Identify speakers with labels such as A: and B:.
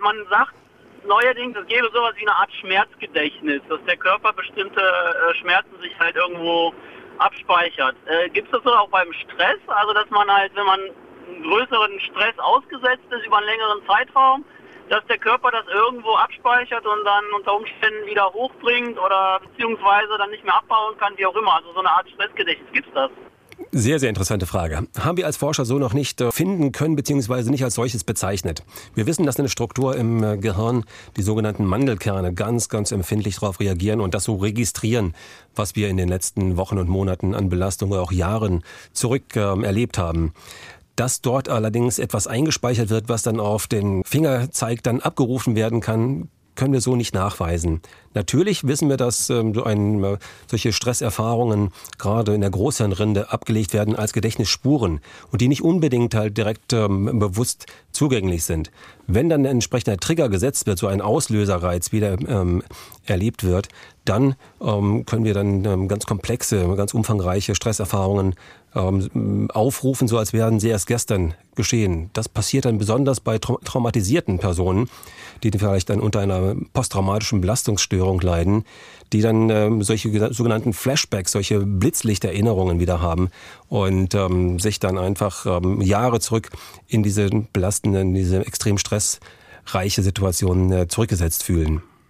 A: man sagt neuerdings, es gäbe sowas wie eine Art Schmerzgedächtnis, dass der Körper bestimmte äh, Schmerzen sich halt irgendwo abspeichert. Äh, Gibt es das so auch beim Stress? Also, dass man halt, wenn man größeren Stress ausgesetzt ist über einen längeren Zeitraum, dass der Körper das irgendwo abspeichert und dann unter Umständen wieder hochbringt oder beziehungsweise dann nicht mehr abbauen kann, wie auch immer. Also so eine Art Stressgedächtnis, gibt es das?
B: Sehr, sehr interessante Frage. Haben wir als Forscher so noch nicht äh, finden können, beziehungsweise nicht als solches bezeichnet. Wir wissen, dass eine Struktur im äh, Gehirn, die sogenannten Mandelkerne, ganz, ganz empfindlich darauf reagieren und das so registrieren, was wir in den letzten Wochen und Monaten an Belastung oder auch Jahren zurück äh, erlebt haben. Dass dort allerdings etwas eingespeichert wird, was dann auf den Fingerzeig dann abgerufen werden kann, können wir so nicht nachweisen. Natürlich wissen wir, dass ähm, ein, äh, solche Stresserfahrungen gerade in der Großhirnrinde abgelegt werden als Gedächtnisspuren und die nicht unbedingt halt direkt ähm, bewusst zugänglich sind. Wenn dann ein entsprechender Trigger gesetzt wird, so ein Auslöserreiz wieder ähm, erlebt wird, dann ähm, können wir dann ähm, ganz komplexe, ganz umfangreiche Stresserfahrungen ähm, aufrufen, so als wären sie erst gestern geschehen. Das passiert dann besonders bei traumatisierten Personen, die vielleicht dann unter einer posttraumatischen Belastungsstörung leiden, die dann ähm, solche sogenannten Flashbacks, solche Blitzlichterinnerungen wieder haben und ähm, sich dann einfach ähm, Jahre zurück in diese belastenden, diese extrem stressreiche Situation äh, zurückgesetzt fühlen.